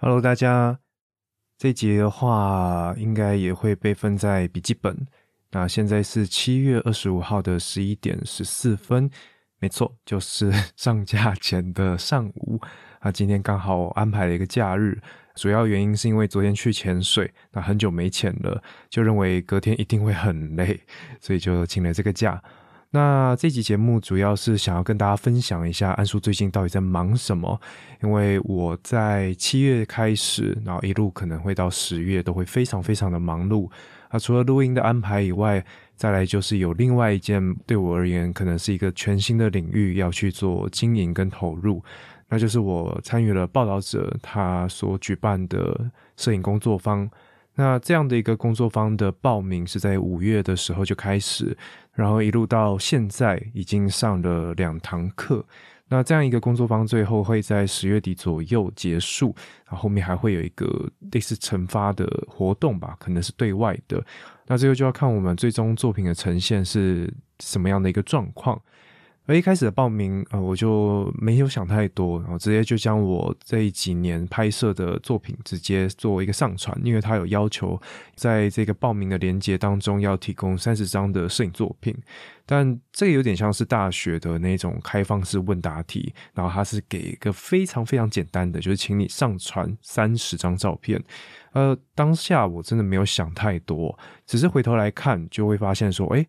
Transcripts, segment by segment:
Hello，大家，这集的话应该也会被分在笔记本。那现在是七月二十五号的十一点十四分，没错，就是 上架前的上午。啊，今天刚好安排了一个假日，主要原因是因为昨天去潜水，那很久没潜了，就认为隔天一定会很累，所以就请了这个假。那这集节目主要是想要跟大家分享一下安叔最近到底在忙什么，因为我在七月开始，然后一路可能会到十月都会非常非常的忙碌啊。除了录音的安排以外，再来就是有另外一件对我而言可能是一个全新的领域要去做经营跟投入，那就是我参与了报道者他所举办的摄影工作坊。那这样的一个工作坊的报名是在五月的时候就开始。然后一路到现在已经上了两堂课，那这样一个工作坊最后会在十月底左右结束，然后后面还会有一个类似惩罚的活动吧，可能是对外的，那这个就要看我们最终作品的呈现是什么样的一个状况。而一开始的报名，呃，我就没有想太多，然后直接就将我这几年拍摄的作品直接做一个上传，因为他有要求，在这个报名的链接当中要提供三十张的摄影作品，但这个有点像是大学的那种开放式问答题，然后他是给一个非常非常简单的，就是请你上传三十张照片。呃，当下我真的没有想太多，只是回头来看就会发现说，哎，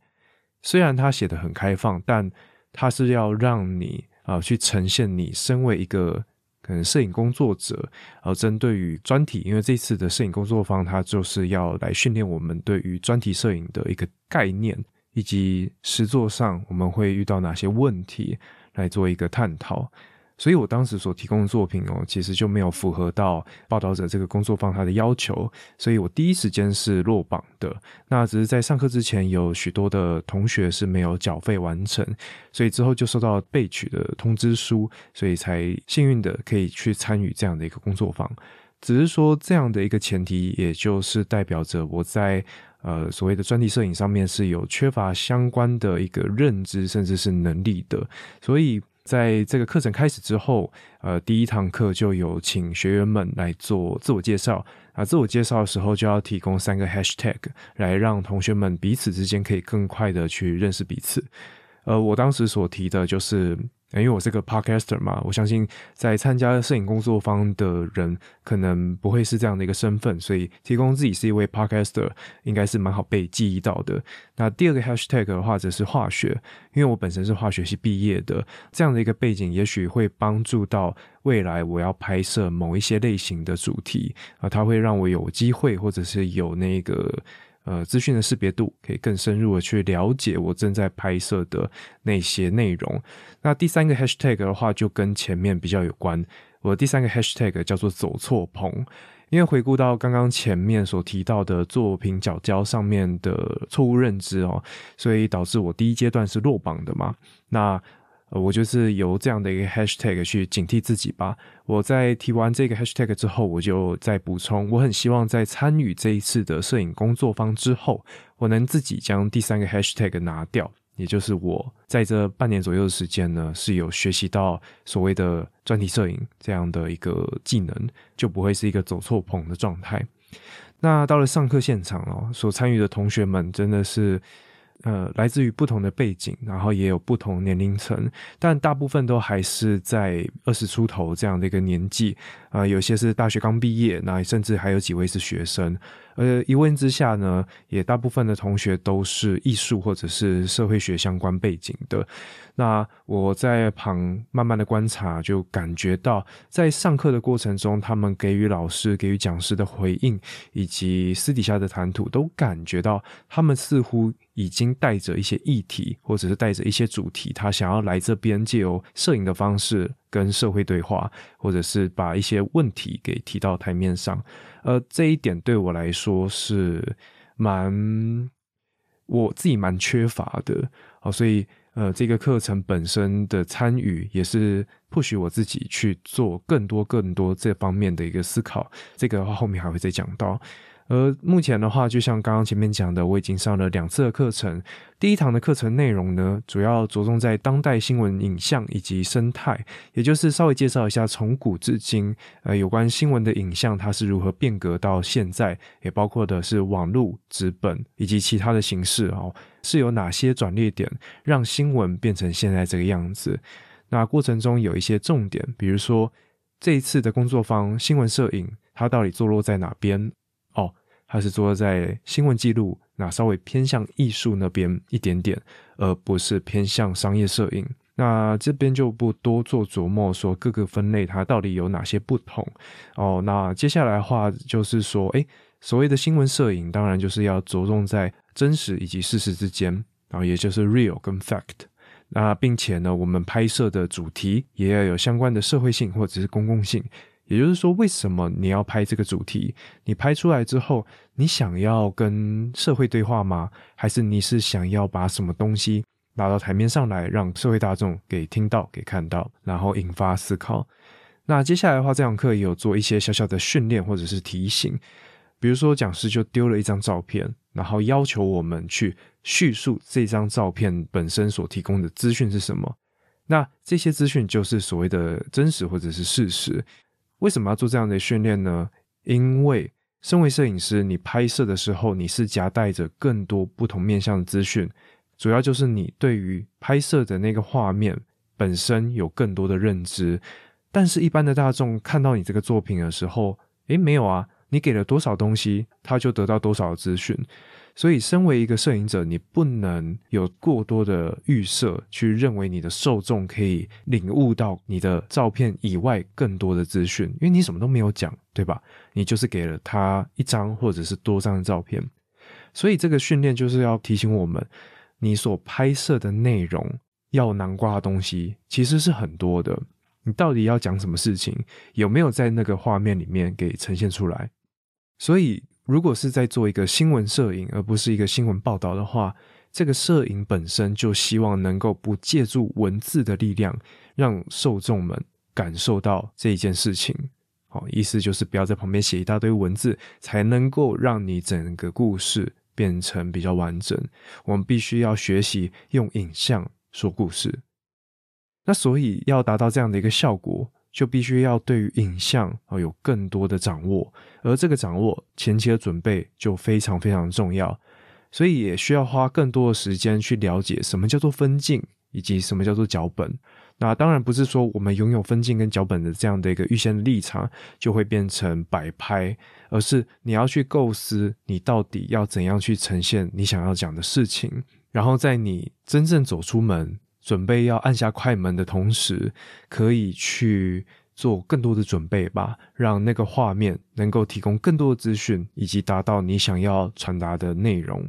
虽然他写的很开放，但它是要让你啊去呈现你身为一个可能摄影工作者，而针对于专题，因为这次的摄影工作坊，它就是要来训练我们对于专题摄影的一个概念，以及实作上我们会遇到哪些问题，来做一个探讨。所以我当时所提供的作品哦，其实就没有符合到报道者这个工作方他的要求，所以我第一时间是落榜的。那只是在上课之前，有许多的同学是没有缴费完成，所以之后就收到备取的通知书，所以才幸运的可以去参与这样的一个工作坊。只是说这样的一个前提，也就是代表着我在呃所谓的专题摄影上面是有缺乏相关的一个认知，甚至是能力的，所以。在这个课程开始之后，呃，第一堂课就有请学员们来做自我介绍啊。自我介绍的时候就要提供三个 hashtag 来让同学们彼此之间可以更快的去认识彼此。呃，我当时所提的就是。因为我是个 podcaster 嘛，我相信在参加摄影工作坊的人可能不会是这样的一个身份，所以提供自己是一位 podcaster 应该是蛮好被记忆到的。那第二个 hashtag 的话则是化学，因为我本身是化学系毕业的，这样的一个背景也许会帮助到未来我要拍摄某一些类型的主题啊，它会让我有机会或者是有那个。呃，资讯的识别度可以更深入的去了解我正在拍摄的那些内容。那第三个 hashtag 的话，就跟前面比较有关。我第三个 hashtag 叫做“走错棚”，因为回顾到刚刚前面所提到的作品角胶上面的错误认知哦，所以导致我第一阶段是落榜的嘛。那呃，我就是由这样的一个 hashtag 去警惕自己吧。我在提完这个 hashtag 之后，我就再补充，我很希望在参与这一次的摄影工作坊之后，我能自己将第三个 hashtag 拿掉，也就是我在这半年左右的时间呢，是有学习到所谓的专题摄影这样的一个技能，就不会是一个走错棚的状态。那到了上课现场哦，所参与的同学们真的是。呃，来自于不同的背景，然后也有不同年龄层，但大部分都还是在二十出头这样的一个年纪。啊，有些是大学刚毕业，那甚至还有几位是学生。呃，一问之下呢，也大部分的同学都是艺术或者是社会学相关背景的。那我在旁慢慢的观察，就感觉到在上课的过程中，他们给予老师、给予讲师的回应，以及私底下的谈吐，都感觉到他们似乎已经带着一些议题，或者是带着一些主题，他想要来这边借由摄影的方式跟社会对话，或者是把一些问题给提到台面上。呃，这一点对我来说是蛮我自己蛮缺乏的哦，所以呃，这个课程本身的参与也是不许我自己去做更多更多这方面的一个思考。这个的话后面还会再讲到。而目前的话，就像刚刚前面讲的，我已经上了两次的课程。第一堂的课程内容呢，主要着重在当代新闻影像以及生态，也就是稍微介绍一下从古至今，呃，有关新闻的影像它是如何变革到现在，也包括的是网络、纸本以及其他的形式哦，是有哪些转捩点让新闻变成现在这个样子？那过程中有一些重点，比如说这一次的工作坊新闻摄影，它到底坐落在哪边？它是做在新闻记录，那稍微偏向艺术那边一点点，而不是偏向商业摄影。那这边就不多做琢磨，说各个分类它到底有哪些不同哦。那接下来的话就是说，诶，所谓的新闻摄影，当然就是要着重在真实以及事实之间，然后也就是 real 跟 fact。那并且呢，我们拍摄的主题也要有相关的社会性或者是公共性。也就是说，为什么你要拍这个主题？你拍出来之后，你想要跟社会对话吗？还是你是想要把什么东西拿到台面上来，让社会大众给听到、给看到，然后引发思考？那接下来的话，这堂课也有做一些小小的训练或者是提醒，比如说讲师就丢了一张照片，然后要求我们去叙述这张照片本身所提供的资讯是什么。那这些资讯就是所谓的真实或者是事实。为什么要做这样的训练呢？因为身为摄影师，你拍摄的时候，你是夹带着更多不同面向的资讯，主要就是你对于拍摄的那个画面本身有更多的认知。但是，一般的大众看到你这个作品的时候，诶，没有啊，你给了多少东西，他就得到多少资讯。所以，身为一个摄影者，你不能有过多的预设，去认为你的受众可以领悟到你的照片以外更多的资讯，因为你什么都没有讲，对吧？你就是给了他一张或者是多张照片。所以，这个训练就是要提醒我们，你所拍摄的内容要南瓜的东西其实是很多的。你到底要讲什么事情，有没有在那个画面里面给呈现出来？所以。如果是在做一个新闻摄影，而不是一个新闻报道的话，这个摄影本身就希望能够不借助文字的力量，让受众们感受到这一件事情。好，意思就是不要在旁边写一大堆文字，才能够让你整个故事变成比较完整。我们必须要学习用影像说故事。那所以要达到这样的一个效果。就必须要对于影像啊有更多的掌握，而这个掌握前期的准备就非常非常重要，所以也需要花更多的时间去了解什么叫做分镜，以及什么叫做脚本。那当然不是说我们拥有分镜跟脚本的这样的一个预先立场就会变成摆拍，而是你要去构思你到底要怎样去呈现你想要讲的事情，然后在你真正走出门。准备要按下快门的同时，可以去做更多的准备吧，让那个画面能够提供更多的资讯，以及达到你想要传达的内容。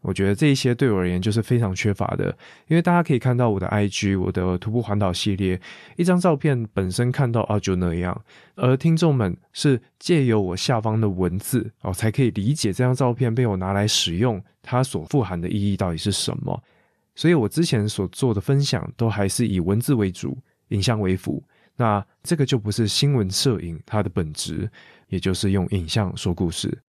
我觉得这一些对我而言就是非常缺乏的，因为大家可以看到我的 IG，我的徒步环岛系列，一张照片本身看到啊就那样，而听众们是借由我下方的文字哦，才可以理解这张照片被我拿来使用，它所富含的意义到底是什么。所以我之前所做的分享都还是以文字为主，影像为辅。那这个就不是新闻摄影它的本质，也就是用影像说故事。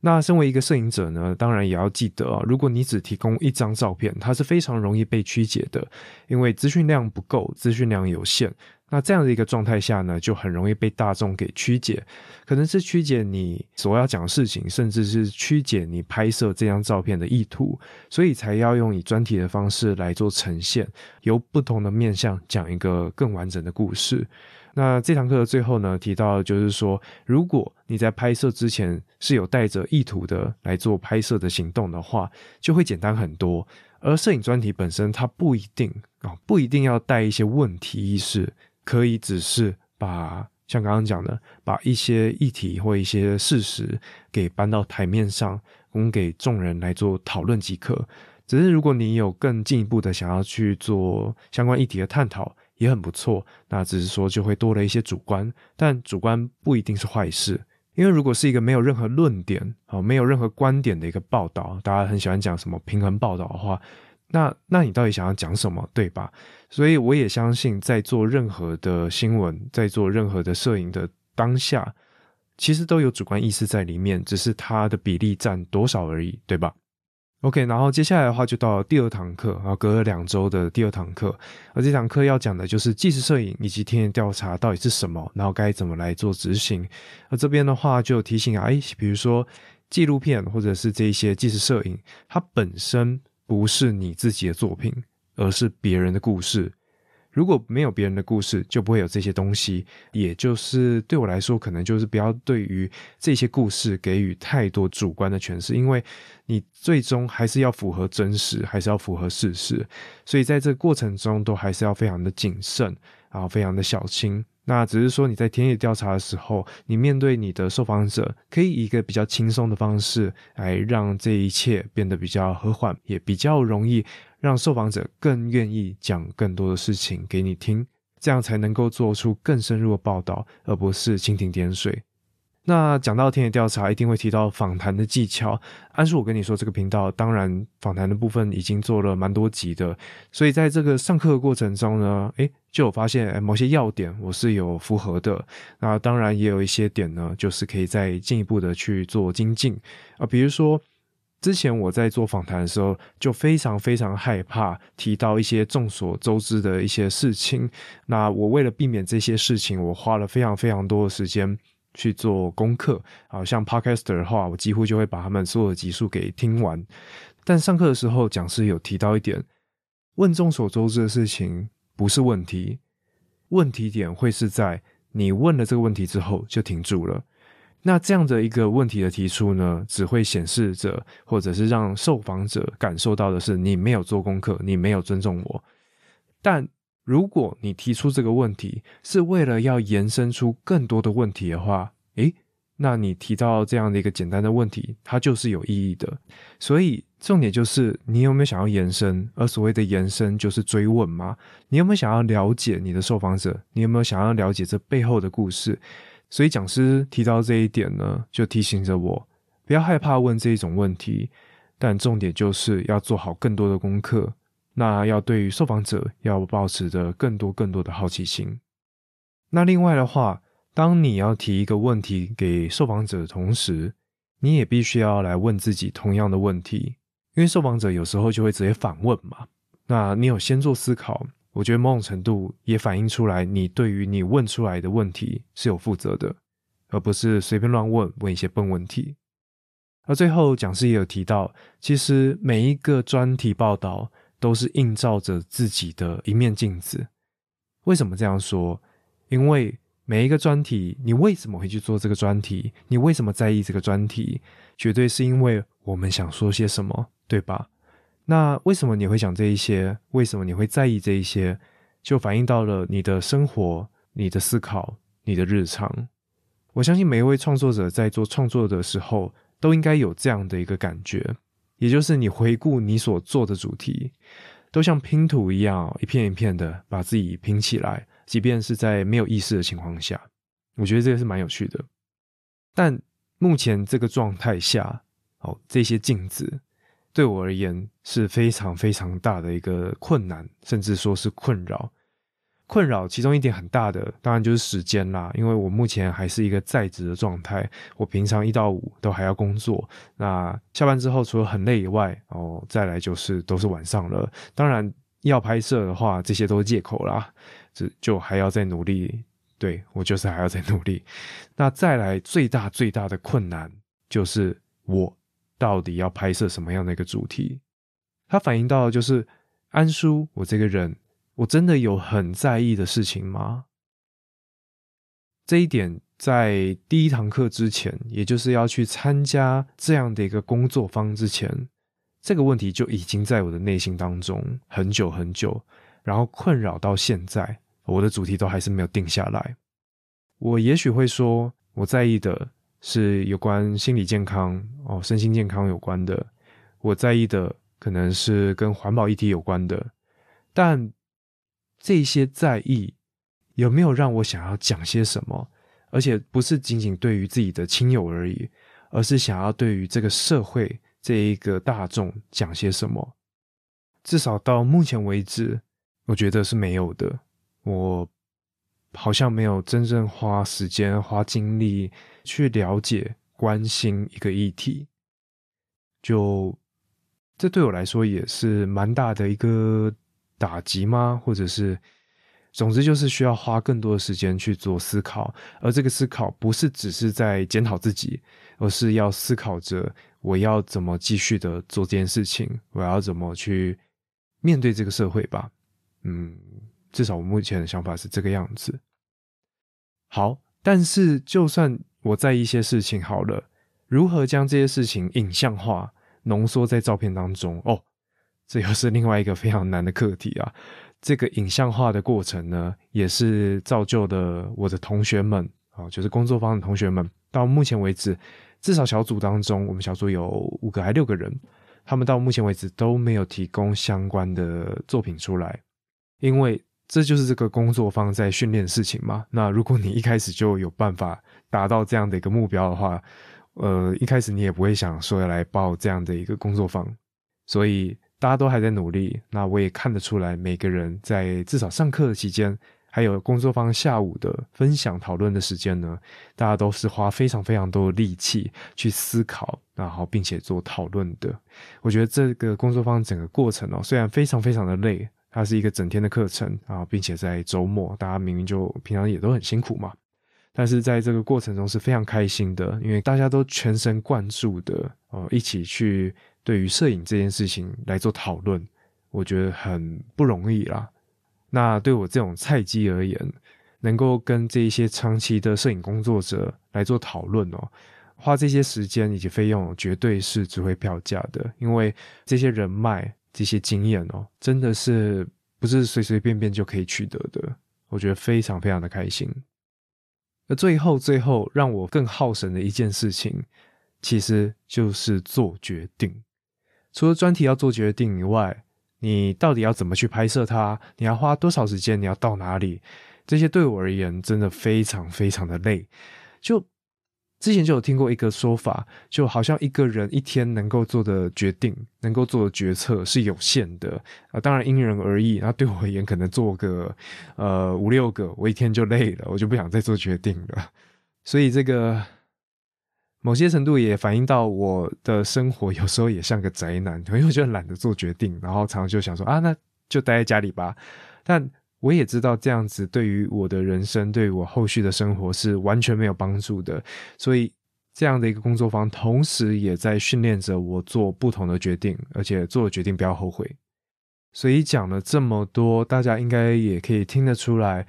那身为一个摄影者呢，当然也要记得啊，如果你只提供一张照片，它是非常容易被曲解的，因为资讯量不够，资讯量有限。那这样的一个状态下呢，就很容易被大众给曲解，可能是曲解你所要讲的事情，甚至是曲解你拍摄这张照片的意图，所以才要用以专题的方式来做呈现，由不同的面向讲一个更完整的故事。那这堂课的最后呢，提到就是说，如果你在拍摄之前是有带着意图的来做拍摄的行动的话，就会简单很多。而摄影专题本身，它不一定啊，不一定要带一些问题意识。可以只是把像刚刚讲的，把一些议题或一些事实给搬到台面上，供给众人来做讨论即可。只是如果你有更进一步的想要去做相关议题的探讨，也很不错。那只是说就会多了一些主观，但主观不一定是坏事。因为如果是一个没有任何论点、好没有任何观点的一个报道，大家很喜欢讲什么平衡报道的话。那，那你到底想要讲什么，对吧？所以我也相信，在做任何的新闻，在做任何的摄影的当下，其实都有主观意识在里面，只是它的比例占多少而已，对吧？OK，然后接下来的话就到第二堂课，然后隔了两周的第二堂课，而这堂课要讲的就是纪实摄影以及田野调查到底是什么，然后该怎么来做执行。而这边的话就提醒啊，哎，比如说纪录片或者是这一些纪实摄影，它本身不是你自己的作品，而是别人的故事。如果没有别人的故事，就不会有这些东西。也就是对我来说，可能就是不要对于这些故事给予太多主观的诠释，因为你最终还是要符合真实，还是要符合事实。所以在这个过程中，都还是要非常的谨慎，然后非常的小心。那只是说你在田野调查的时候，你面对你的受访者，可以以一个比较轻松的方式来让这一切变得比较和缓，也比较容易。让受访者更愿意讲更多的事情给你听，这样才能够做出更深入的报道，而不是蜻蜓点水。那讲到田野调查，一定会提到访谈的技巧。安叔，我跟你说，这个频道当然访谈的部分已经做了蛮多集的，所以在这个上课的过程中呢，诶，就有发现某些要点我是有符合的。那当然也有一些点呢，就是可以再进一步的去做精进啊，比如说。之前我在做访谈的时候，就非常非常害怕提到一些众所周知的一些事情。那我为了避免这些事情，我花了非常非常多的时间去做功课。好像 Podcaster 的话，我几乎就会把他们所有的集数给听完。但上课的时候，讲师有提到一点：问众所周知的事情不是问题，问题点会是在你问了这个问题之后就停住了。那这样的一个问题的提出呢，只会显示着，或者是让受访者感受到的是你没有做功课，你没有尊重我。但如果你提出这个问题是为了要延伸出更多的问题的话，诶，那你提到这样的一个简单的问题，它就是有意义的。所以重点就是你有没有想要延伸，而所谓的延伸就是追问嘛？你有没有想要了解你的受访者？你有没有想要了解这背后的故事？所以讲师提到这一点呢，就提醒着我不要害怕问这一种问题，但重点就是要做好更多的功课。那要对于受访者要保持着更多更多的好奇心。那另外的话，当你要提一个问题给受访者的同时，你也必须要来问自己同样的问题，因为受访者有时候就会直接反问嘛。那你有先做思考。我觉得某种程度也反映出来，你对于你问出来的问题是有负责的，而不是随便乱问问一些笨问题。而最后讲师也有提到，其实每一个专题报道都是映照着自己的一面镜子。为什么这样说？因为每一个专题，你为什么会去做这个专题？你为什么在意这个专题？绝对是因为我们想说些什么，对吧？那为什么你会想这一些？为什么你会在意这一些？就反映到了你的生活、你的思考、你的日常。我相信每一位创作者在做创作的时候，都应该有这样的一个感觉，也就是你回顾你所做的主题，都像拼图一样，一片一片的把自己拼起来，即便是在没有意识的情况下。我觉得这个是蛮有趣的。但目前这个状态下，哦，这些镜子。对我而言是非常非常大的一个困难，甚至说是困扰。困扰其中一点很大的，当然就是时间啦。因为我目前还是一个在职的状态，我平常一到五都还要工作。那下班之后，除了很累以外，哦，再来就是都是晚上了。当然要拍摄的话，这些都是借口啦，这就还要再努力。对我就是还要再努力。那再来最大最大的困难就是我。到底要拍摄什么样的一个主题？它反映到就是安叔，我这个人，我真的有很在意的事情吗？这一点在第一堂课之前，也就是要去参加这样的一个工作坊之前，这个问题就已经在我的内心当中很久很久，然后困扰到现在，我的主题都还是没有定下来。我也许会说，我在意的。是有关心理健康哦，身心健康有关的。我在意的可能是跟环保议题有关的，但这些在意有没有让我想要讲些什么？而且不是仅仅对于自己的亲友而已，而是想要对于这个社会这一个大众讲些什么？至少到目前为止，我觉得是没有的。我。好像没有真正花时间、花精力去了解、关心一个议题，就这对我来说也是蛮大的一个打击吗？或者是，总之就是需要花更多的时间去做思考，而这个思考不是只是在检讨自己，而是要思考着我要怎么继续的做这件事情，我要怎么去面对这个社会吧。嗯，至少我目前的想法是这个样子。好，但是就算我在一些事情好了，如何将这些事情影像化、浓缩在照片当中？哦，这又是另外一个非常难的课题啊！这个影像化的过程呢，也是造就的我的同学们啊，就是工作方的同学们，到目前为止，至少小组当中，我们小组有五个还六个人，他们到目前为止都没有提供相关的作品出来，因为。这就是这个工作方在训练事情嘛？那如果你一开始就有办法达到这样的一个目标的话，呃，一开始你也不会想说要来报这样的一个工作方。所以大家都还在努力，那我也看得出来，每个人在至少上课的期间，还有工作坊下午的分享讨论的时间呢，大家都是花非常非常多的力气去思考，然后并且做讨论的。我觉得这个工作坊整个过程哦，虽然非常非常的累。它是一个整天的课程啊，并且在周末，大家明明就平常也都很辛苦嘛，但是在这个过程中是非常开心的，因为大家都全神贯注的哦，一起去对于摄影这件事情来做讨论，我觉得很不容易啦。那对我这种菜鸡而言，能够跟这一些长期的摄影工作者来做讨论哦，花这些时间以及费用，绝对是值回票价的，因为这些人脉。这些经验哦，真的是不是随随便便就可以取得的？我觉得非常非常的开心。而最后最后让我更耗神的一件事情，其实就是做决定。除了专题要做决定以外，你到底要怎么去拍摄它？你要花多少时间？你要到哪里？这些对我而言真的非常非常的累。就。之前就有听过一个说法，就好像一个人一天能够做的决定、能够做的决策是有限的啊，当然因人而异。那对我而言，可能做个呃五六个，我一天就累了，我就不想再做决定了。所以这个某些程度也反映到我的生活，有时候也像个宅男，因为我就懒得做决定，然后常常就想说啊，那就待在家里吧。但我也知道这样子对于我的人生，对我后续的生活是完全没有帮助的。所以这样的一个工作坊，同时也在训练着我做不同的决定，而且做了决定不要后悔。所以讲了这么多，大家应该也可以听得出来，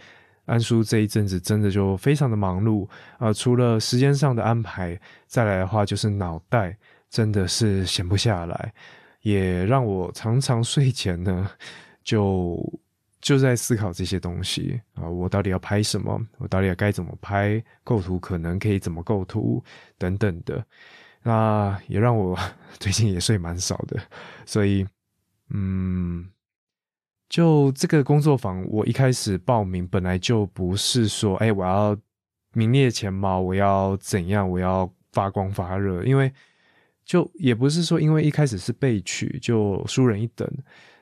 安叔这一阵子真的就非常的忙碌啊。除了时间上的安排，再来的话就是脑袋真的是闲不下来，也让我常常睡前呢 就。就在思考这些东西啊，我到底要拍什么？我到底要该怎么拍？构图可能可以怎么构图等等的，那也让我 最近也睡蛮少的。所以，嗯，就这个工作坊，我一开始报名本来就不是说，哎，我要名列前茅，我要怎样，我要发光发热，因为就也不是说，因为一开始是被取就输人一等。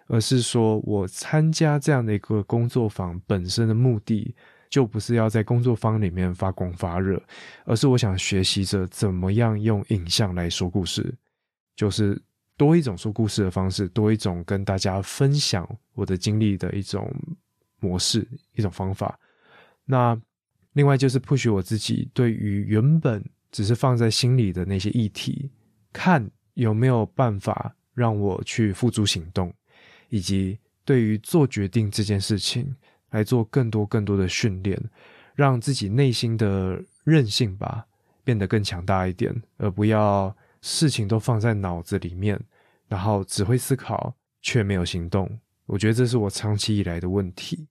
而是说，我参加这样的一个工作坊本身的目的，就不是要在工作坊里面发光发热，而是我想学习着怎么样用影像来说故事，就是多一种说故事的方式，多一种跟大家分享我的经历的一种模式、一种方法。那另外就是 push 我自己，对于原本只是放在心里的那些议题，看有没有办法让我去付诸行动。以及对于做决定这件事情来做更多更多的训练，让自己内心的韧性吧变得更强大一点，而不要事情都放在脑子里面，然后只会思考却没有行动。我觉得这是我长期以来的问题。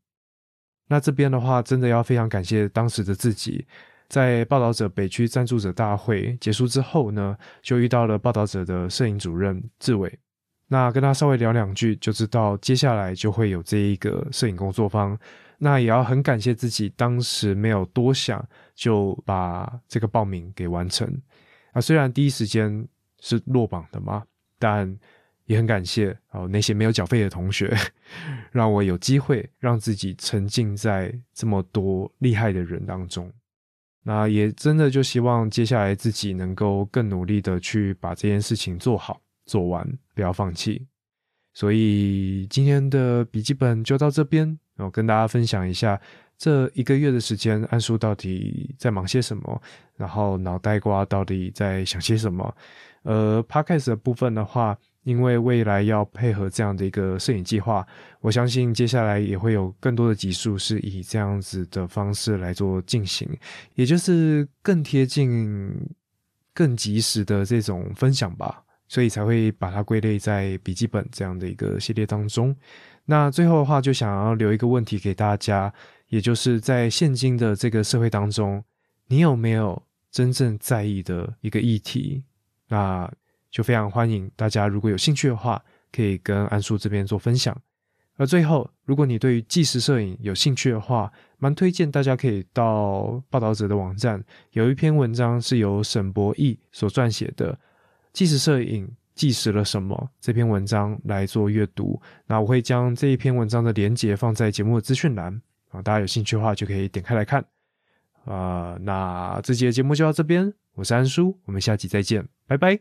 那这边的话，真的要非常感谢当时的自己，在报道者北区赞助者大会结束之后呢，就遇到了报道者的摄影主任志伟。那跟他稍微聊两句，就知道接下来就会有这一个摄影工作坊。那也要很感谢自己当时没有多想，就把这个报名给完成。啊，虽然第一时间是落榜的嘛，但也很感谢哦那些没有缴费的同学，让我有机会让自己沉浸在这么多厉害的人当中。那也真的就希望接下来自己能够更努力的去把这件事情做好做完，不要放弃。所以今天的笔记本就到这边，我跟大家分享一下这一个月的时间，安叔到底在忙些什么，然后脑袋瓜到底在想些什么。呃，Podcast 的部分的话。因为未来要配合这样的一个摄影计划，我相信接下来也会有更多的集数是以这样子的方式来做进行，也就是更贴近、更及时的这种分享吧，所以才会把它归类在笔记本这样的一个系列当中。那最后的话，就想要留一个问题给大家，也就是在现今的这个社会当中，你有没有真正在意的一个议题？那？就非常欢迎大家，如果有兴趣的话，可以跟安叔这边做分享。而最后，如果你对于纪实摄影有兴趣的话，蛮推荐大家可以到报道者的网站，有一篇文章是由沈博义所撰写的《纪实摄影记实了什么》这篇文章来做阅读。那我会将这一篇文章的连接放在节目的资讯栏啊，大家有兴趣的话就可以点开来看。啊，那这期的节目就到这边，我是安叔，我们下期再见，拜拜。